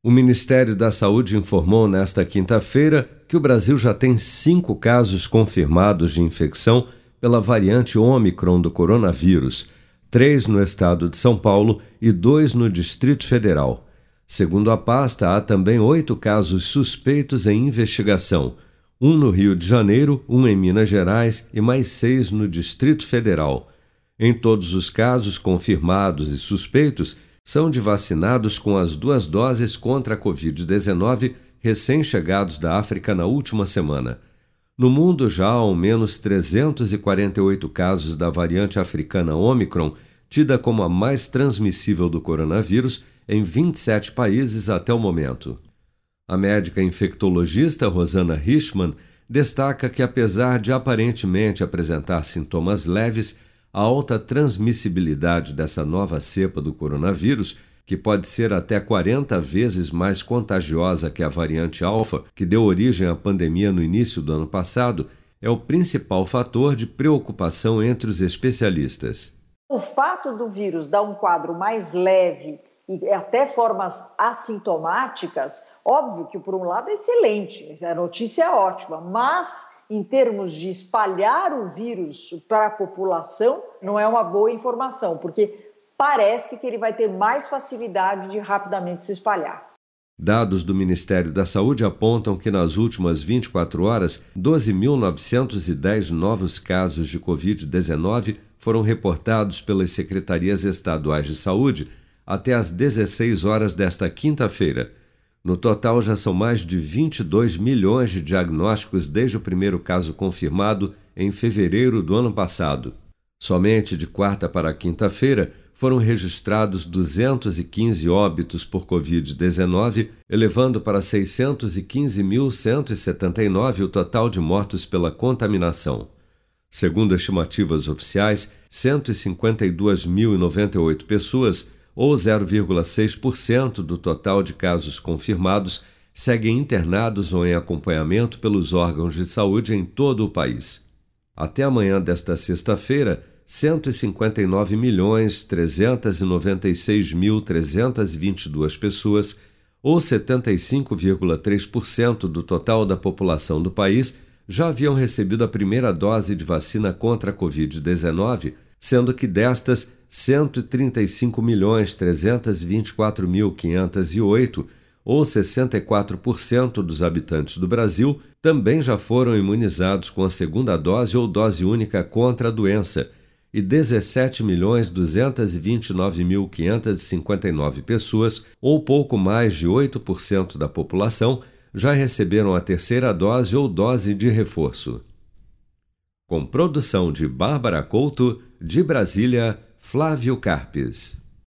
O Ministério da Saúde informou nesta quinta-feira que o Brasil já tem cinco casos confirmados de infecção pela variante Ômicron do coronavírus, três no estado de São Paulo e dois no Distrito Federal. Segundo a pasta, há também oito casos suspeitos em investigação, um no Rio de Janeiro, um em Minas Gerais e mais seis no Distrito Federal. Em todos os casos confirmados e suspeitos, são de vacinados com as duas doses contra a Covid-19 recém-chegados da África na última semana. No mundo já há ao menos 348 casos da variante africana Omicron, tida como a mais transmissível do coronavírus, em 27 países até o momento. A médica infectologista Rosana Richman destaca que, apesar de aparentemente apresentar sintomas leves, a alta transmissibilidade dessa nova cepa do coronavírus, que pode ser até 40 vezes mais contagiosa que a variante alfa, que deu origem à pandemia no início do ano passado, é o principal fator de preocupação entre os especialistas. O fato do vírus dar um quadro mais leve e até formas assintomáticas, óbvio que por um lado é excelente, a notícia é ótima, mas em termos de espalhar o vírus para a população, não é uma boa informação, porque parece que ele vai ter mais facilidade de rapidamente se espalhar. Dados do Ministério da Saúde apontam que nas últimas 24 horas, 12.910 novos casos de Covid-19 foram reportados pelas secretarias estaduais de saúde até às 16 horas desta quinta-feira. No total, já são mais de 22 milhões de diagnósticos desde o primeiro caso confirmado em fevereiro do ano passado. Somente de quarta para quinta-feira foram registrados 215 óbitos por Covid-19, elevando para 615.179 o total de mortos pela contaminação. Segundo estimativas oficiais, 152.098 pessoas ou 0,6% do total de casos confirmados, seguem internados ou em acompanhamento pelos órgãos de saúde em todo o país. Até amanhã desta sexta-feira, 159.396.322 pessoas, ou 75,3% do total da população do país, já haviam recebido a primeira dose de vacina contra a Covid-19 sendo que destas 135.324.508, ou 64% dos habitantes do Brasil, também já foram imunizados com a segunda dose ou dose única contra a doença, e 17.229.559 pessoas, ou pouco mais de 8% da população, já receberam a terceira dose ou dose de reforço. Com produção de Bárbara Couto, de Brasília, Flávio Carpes.